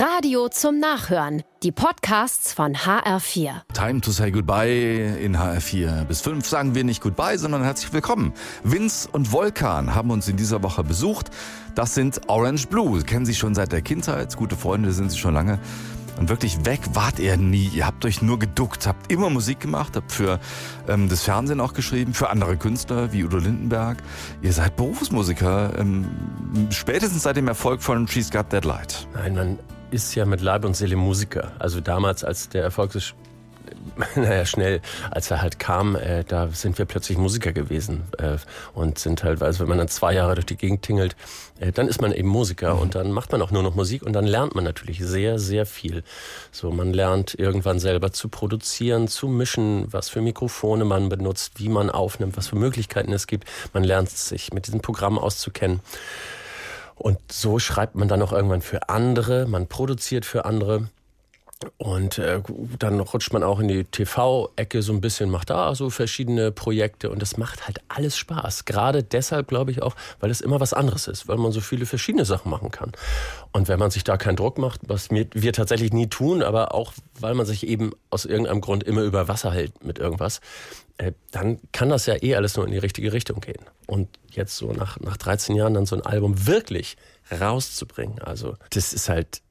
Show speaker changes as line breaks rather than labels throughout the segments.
Radio zum Nachhören. Die Podcasts von HR4.
Time to say goodbye in HR4. Bis fünf sagen wir nicht goodbye, sondern herzlich willkommen. Vince und Volkan haben uns in dieser Woche besucht. Das sind Orange Blue. Kennen Sie schon seit der Kindheit. Gute Freunde sind sie schon lange. Und wirklich weg wart ihr nie. Ihr habt euch nur geduckt, habt immer Musik gemacht, habt für ähm, das Fernsehen auch geschrieben, für andere Künstler wie Udo Lindenberg. Ihr seid Berufsmusiker, ähm, spätestens seit dem Erfolg von She's Got That Light.
Nein, man ist ja mit Leib und Seele Musiker. Also damals, als der Erfolg ist, naja, schnell, als er halt kam, äh, da sind wir plötzlich Musiker gewesen äh, und sind halt, also wenn man dann zwei Jahre durch die Gegend tingelt, äh, dann ist man eben Musiker mhm. und dann macht man auch nur noch Musik und dann lernt man natürlich sehr, sehr viel. So, man lernt irgendwann selber zu produzieren, zu mischen, was für Mikrofone man benutzt, wie man aufnimmt, was für Möglichkeiten es gibt. Man lernt sich mit diesem Programm auszukennen. Und so schreibt man dann auch irgendwann für andere, man produziert für andere. Und äh, dann rutscht man auch in die TV-Ecke so ein bisschen, macht da so verschiedene Projekte und das macht halt alles Spaß. Gerade deshalb glaube ich auch, weil es immer was anderes ist, weil man so viele verschiedene Sachen machen kann. Und wenn man sich da keinen Druck macht, was wir tatsächlich nie tun, aber auch weil man sich eben aus irgendeinem Grund immer über Wasser hält mit irgendwas, äh, dann kann das ja eh alles nur in die richtige Richtung gehen. Und jetzt so nach, nach 13 Jahren dann so ein Album wirklich rauszubringen, also das ist halt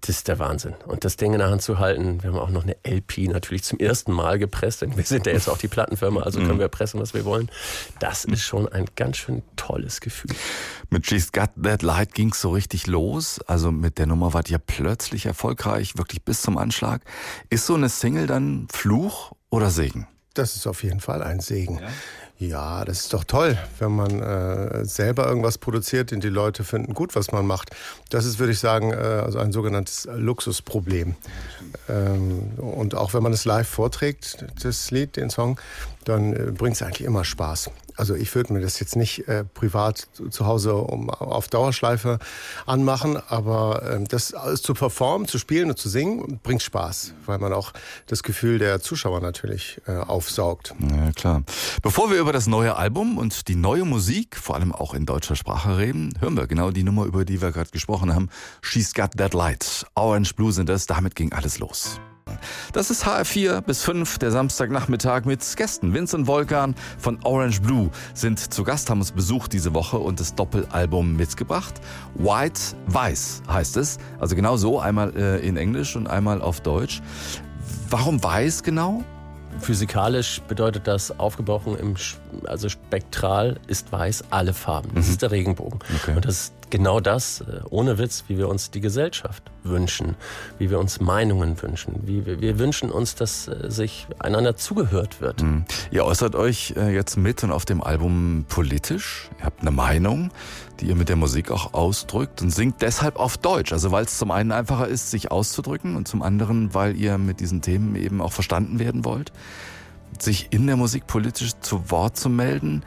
das ist der Wahnsinn. Und das Ding in der Hand zu halten, wir haben auch noch eine LP natürlich zum ersten Mal gepresst, denn wir sind ja jetzt auch die Plattenfirma, also können mhm. wir pressen, was wir wollen. Das ist schon ein ganz schön tolles Gefühl.
Mit She's Got That Light ging's so richtig los. Also mit der Nummer wart ihr plötzlich erfolgreich, wirklich bis zum Anschlag. Ist so eine Single dann Fluch oder Segen?
Das ist auf jeden Fall ein Segen. Ja? Ja, das ist doch toll, wenn man äh, selber irgendwas produziert und die Leute finden gut, was man macht. Das ist, würde ich sagen, äh, also ein sogenanntes Luxusproblem. Ähm, und auch wenn man es live vorträgt, das Lied, den Song, dann äh, bringt es eigentlich immer Spaß. Also ich würde mir das jetzt nicht äh, privat zu Hause um, auf Dauerschleife anmachen, aber äh, das zu performen, zu spielen und zu singen, bringt Spaß, weil man auch das Gefühl der Zuschauer natürlich äh, aufsaugt.
Ja, klar. Bevor wir über das neue Album und die neue Musik, vor allem auch in deutscher Sprache reden, hören wir genau die Nummer, über die wir gerade gesprochen haben. She's Got That Light. Orange Blue sind es, damit ging alles los. Das ist HR4 bis 5, der Samstagnachmittag mit Gästen. Vincent Volkan von Orange Blue sind zu Gast, haben uns besucht diese Woche und das Doppelalbum mitgebracht. White Weiß heißt es. Also genau so, einmal äh, in Englisch und einmal auf Deutsch. Warum weiß genau?
Physikalisch bedeutet das aufgebrochen im, also spektral ist weiß alle Farben. Das mhm. ist der Regenbogen. Okay. Und das genau das, äh, ohne Witz, wie wir uns die Gesellschaft wünschen, wie wir uns Meinungen wünschen, wie wir, wir wünschen uns, dass äh, sich einander zugehört wird. Mhm.
Ihr äußert euch äh, jetzt mit und auf dem Album politisch. Ihr habt eine Meinung, die ihr mit der Musik auch ausdrückt und singt deshalb auf Deutsch. Also weil es zum einen einfacher ist, sich auszudrücken und zum anderen, weil ihr mit diesen Themen eben auch verstanden werden wollt. Sich in der Musik politisch zu Wort zu melden,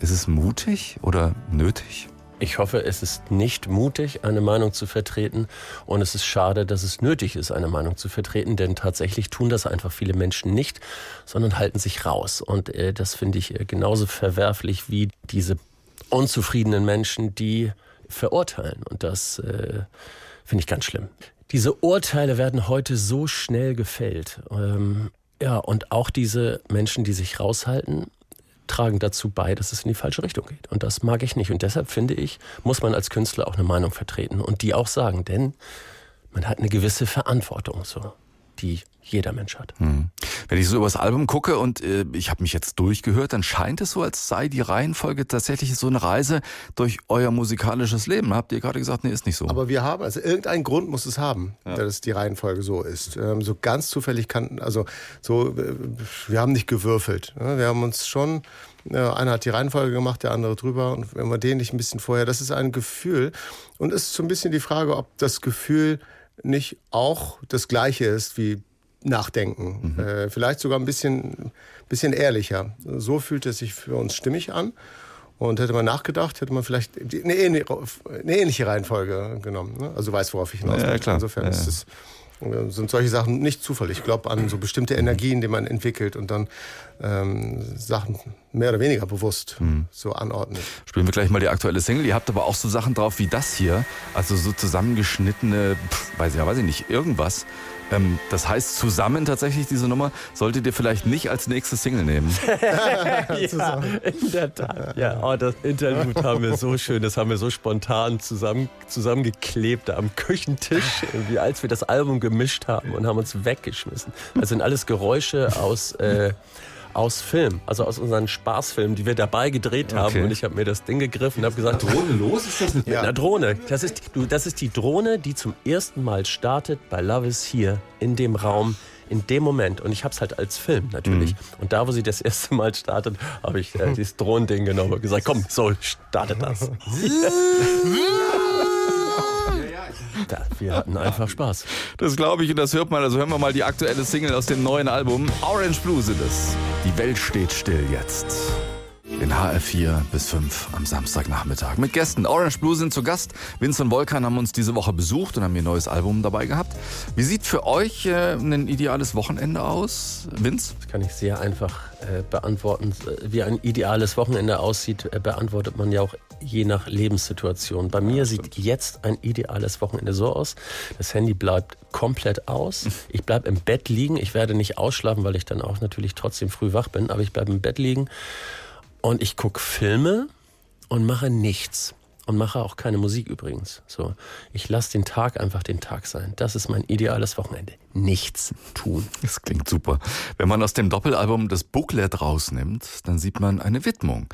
ist es mutig oder nötig?
Ich hoffe, es ist nicht mutig, eine Meinung zu vertreten. Und es ist schade, dass es nötig ist, eine Meinung zu vertreten, denn tatsächlich tun das einfach viele Menschen nicht, sondern halten sich raus. Und äh, das finde ich äh, genauso verwerflich wie diese unzufriedenen Menschen, die verurteilen. Und das äh, finde ich ganz schlimm. Diese Urteile werden heute so schnell gefällt. Ähm, ja, und auch diese Menschen, die sich raushalten, tragen dazu bei, dass es in die falsche Richtung geht. Und das mag ich nicht. Und deshalb finde ich, muss man als Künstler auch eine Meinung vertreten und die auch sagen, denn man hat eine gewisse Verantwortung, so, die jeder Mensch hat. Hm.
Wenn ich so über das Album gucke und äh, ich habe mich jetzt durchgehört, dann scheint es so, als sei die Reihenfolge tatsächlich so eine Reise durch euer musikalisches Leben. Habt ihr gerade gesagt, nee, ist nicht so.
Aber wir haben, also irgendein Grund muss es haben, ja. dass die Reihenfolge so ist. Ähm, so ganz zufällig kann, also so, äh, wir haben nicht gewürfelt. Ne? Wir haben uns schon einer hat die Reihenfolge gemacht, der andere drüber. Und wenn wir den nicht ein bisschen vorher, das ist ein Gefühl. Und es ist so ein bisschen die Frage, ob das Gefühl nicht auch das gleiche ist wie Nachdenken. Mhm. Äh, vielleicht sogar ein bisschen, bisschen ehrlicher. So fühlt es sich für uns stimmig an. Und hätte man nachgedacht, hätte man vielleicht eine, ähnliche Reihenfolge genommen. Ne? Also weiß, worauf ich hinaus
ja, klar.
Insofern
ja.
ist es sind solche Sachen nicht zufällig. Ich glaube an so bestimmte Energien, die man entwickelt und dann ähm, Sachen mehr oder weniger bewusst mhm. so anordnet.
Spielen wir gleich mal die aktuelle Single. Ihr habt aber auch so Sachen drauf wie das hier, also so zusammengeschnittene, pff, weiß ich ja, weiß ich nicht, irgendwas. Ähm, das heißt zusammen tatsächlich diese Nummer solltet ihr vielleicht nicht als nächste Single nehmen.
ja, in der Tat. Ja, oh, das Interlude haben wir so schön, das haben wir so spontan zusammen, zusammengeklebt am Küchentisch, wie als wir das Album gemischt haben und haben uns weggeschmissen. Das sind alles Geräusche aus äh, aus Film, also aus unseren Spaßfilmen, die wir dabei gedreht haben. Okay. Und ich habe mir das Ding gegriffen und habe gesagt:
Drohne los? Ist das
mit ja. einer Drohne? Das ist, du, das ist die Drohne, die zum ersten Mal startet bei Love is Here in dem Raum in dem Moment, und ich habe es halt als Film natürlich, mhm. und da, wo sie das erste Mal startet, habe ich äh, dieses Drohending genommen und gesagt, komm, so startet das. Da, wir hatten einfach Spaß.
Das glaube ich und das hört man. Also hören wir mal die aktuelle Single aus dem neuen Album. Orange Blue sind es. Die Welt steht still jetzt. In HR4 bis 5 am Samstagnachmittag. Mit Gästen. Orange Blue sind zu Gast. Vince und Volkan haben uns diese Woche besucht und haben ihr neues Album dabei gehabt. Wie sieht für euch äh, ein ideales Wochenende aus, Vince?
Das kann ich sehr einfach äh, beantworten. Wie ein ideales Wochenende aussieht, äh, beantwortet man ja auch je nach Lebenssituation. Bei mir ja, sieht jetzt ein ideales Wochenende so aus. Das Handy bleibt komplett aus. Ich bleibe im Bett liegen. Ich werde nicht ausschlafen, weil ich dann auch natürlich trotzdem früh wach bin. Aber ich bleibe im Bett liegen und ich gucke Filme und mache nichts. Und mache auch keine Musik übrigens. So, ich lasse den Tag einfach den Tag sein. Das ist mein ideales Wochenende. Nichts tun.
Das klingt super. Wenn man aus dem Doppelalbum das Booklet rausnimmt, dann sieht man eine Widmung,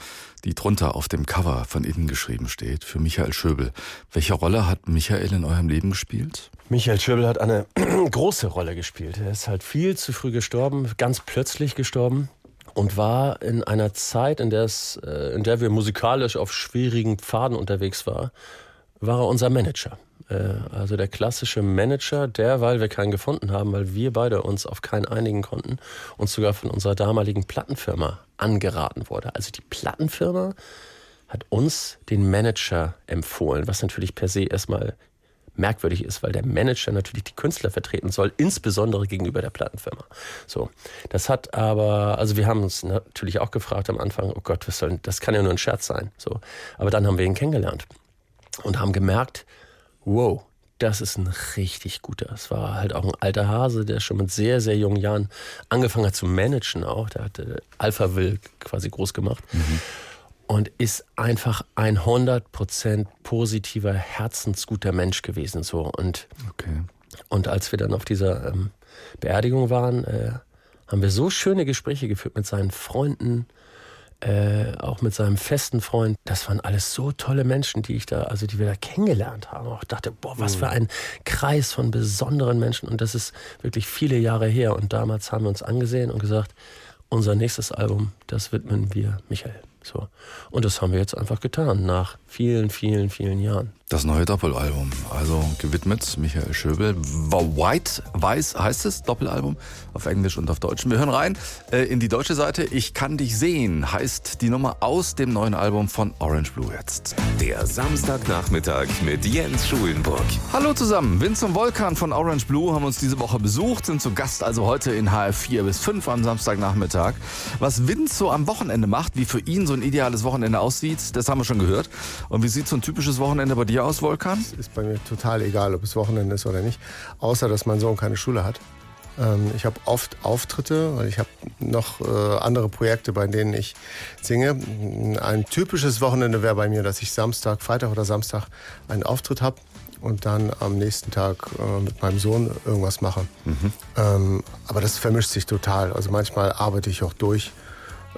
die drunter auf dem Cover von innen geschrieben steht, für Michael Schöbel. Welche Rolle hat Michael in eurem Leben gespielt?
Michael Schöbel hat eine große Rolle gespielt. Er ist halt viel zu früh gestorben, ganz plötzlich gestorben und war in einer Zeit, in, der's, äh, in der wir musikalisch auf schwierigen Pfaden unterwegs waren, war er unser Manager. Äh, also der klassische Manager, der, weil wir keinen gefunden haben, weil wir beide uns auf keinen einigen konnten, uns sogar von unserer damaligen Plattenfirma angeraten wurde. Also die Plattenfirma hat uns den Manager empfohlen, was natürlich per se erstmal merkwürdig ist, weil der Manager natürlich die Künstler vertreten soll, insbesondere gegenüber der Plattenfirma. So, das hat aber, also wir haben uns natürlich auch gefragt am Anfang, oh Gott, was soll, das kann ja nur ein Scherz sein. So, aber dann haben wir ihn kennengelernt und haben gemerkt, wow, das ist ein richtig guter. Es war halt auch ein alter Hase, der schon mit sehr, sehr jungen Jahren angefangen hat zu managen auch. Der hatte Alpha Will quasi groß gemacht. Mhm und ist einfach ein 100% positiver, herzensguter Mensch gewesen. So. Und, okay. und als wir dann auf dieser ähm, Beerdigung waren, äh, haben wir so schöne Gespräche geführt mit seinen Freunden, äh, auch mit seinem festen Freund. Das waren alles so tolle Menschen, die ich da, also die wir da kennengelernt haben. Ich dachte, boah, was für mhm. ein Kreis von besonderen Menschen. Und das ist wirklich viele Jahre her. Und damals haben wir uns angesehen und gesagt, unser nächstes Album, das widmen wir Michael. So. Und das haben wir jetzt einfach getan, nach vielen, vielen, vielen Jahren.
Das neue Doppelalbum, also gewidmet Michael Schöbel. White, Weiß heißt es, Doppelalbum, auf Englisch und auf Deutsch. Wir hören rein äh, in die deutsche Seite. Ich kann dich sehen, heißt die Nummer aus dem neuen Album von Orange Blue jetzt.
Der Samstagnachmittag mit Jens Schulenburg.
Hallo zusammen, Vince und Volkan von Orange Blue haben uns diese Woche besucht, sind zu Gast also heute in HR4 bis 5 am Samstagnachmittag. Was Vince so am Wochenende macht, wie für ihn so ein ideales Wochenende aussieht, das haben wir schon gehört. Und wie sieht so ein typisches Wochenende bei dir aus, Volkan?
Es ist bei mir total egal, ob es Wochenende ist oder nicht. Außer, dass mein Sohn keine Schule hat. Ähm, ich habe oft Auftritte, weil ich habe noch äh, andere Projekte, bei denen ich singe. Ein typisches Wochenende wäre bei mir, dass ich Samstag, Freitag oder Samstag einen Auftritt habe und dann am nächsten Tag äh, mit meinem Sohn irgendwas mache. Mhm. Ähm, aber das vermischt sich total. Also manchmal arbeite ich auch durch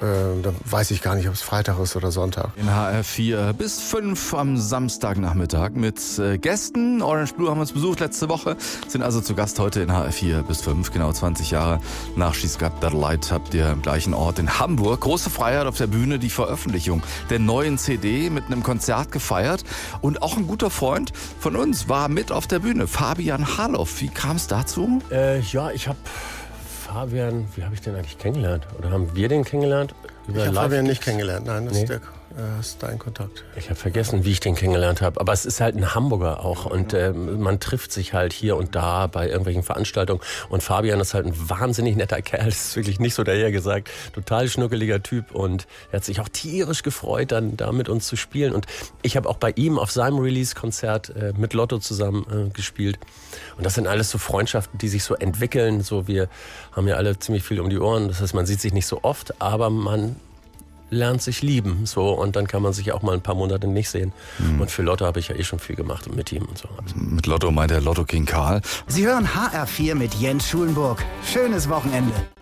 äh, da weiß ich gar nicht, ob es Freitag ist oder Sonntag.
In HR4 bis 5 am Samstagnachmittag mit äh, Gästen. Orange Blue haben uns besucht letzte Woche, sind also zu Gast heute in HR4 bis 5, genau 20 Jahre nach She's Got That Light habt ihr im gleichen Ort in Hamburg. Große Freiheit auf der Bühne, die Veröffentlichung der neuen CD mit einem Konzert gefeiert. Und auch ein guter Freund von uns war mit auf der Bühne, Fabian Harloff. Wie kam es dazu?
Äh, ja, ich habe Fabian, wie habe ich den eigentlich kennengelernt? Oder haben wir den kennengelernt?
Über ich habe Fabian nicht kennengelernt, nein. Das nee. der, äh, hast du deinen Kontakt?
Ich habe vergessen, wie ich den kennengelernt habe. Aber es ist halt ein Hamburger auch. Und äh, man trifft sich halt hier und da bei irgendwelchen Veranstaltungen. Und Fabian ist halt ein wahnsinnig netter Kerl. Das ist wirklich nicht so daher gesagt. Total schnuckeliger Typ. Und er hat sich auch tierisch gefreut, dann da mit uns zu spielen. Und ich habe auch bei ihm auf seinem Release-Konzert äh, mit Lotto zusammen äh, gespielt. Und das sind alles so Freundschaften, die sich so entwickeln. So wir haben ja alle ziemlich viel um die Ohren. Das heißt, man sieht sich nicht so oft, aber man lernt sich lieben. So, und dann kann man sich auch mal ein paar Monate nicht sehen. Mhm. Und für Lotto habe ich ja eh schon viel gemacht mit ihm und so.
Mit Lotto meint der Lotto King Karl.
Sie hören HR4 mit Jens Schulenburg. Schönes Wochenende.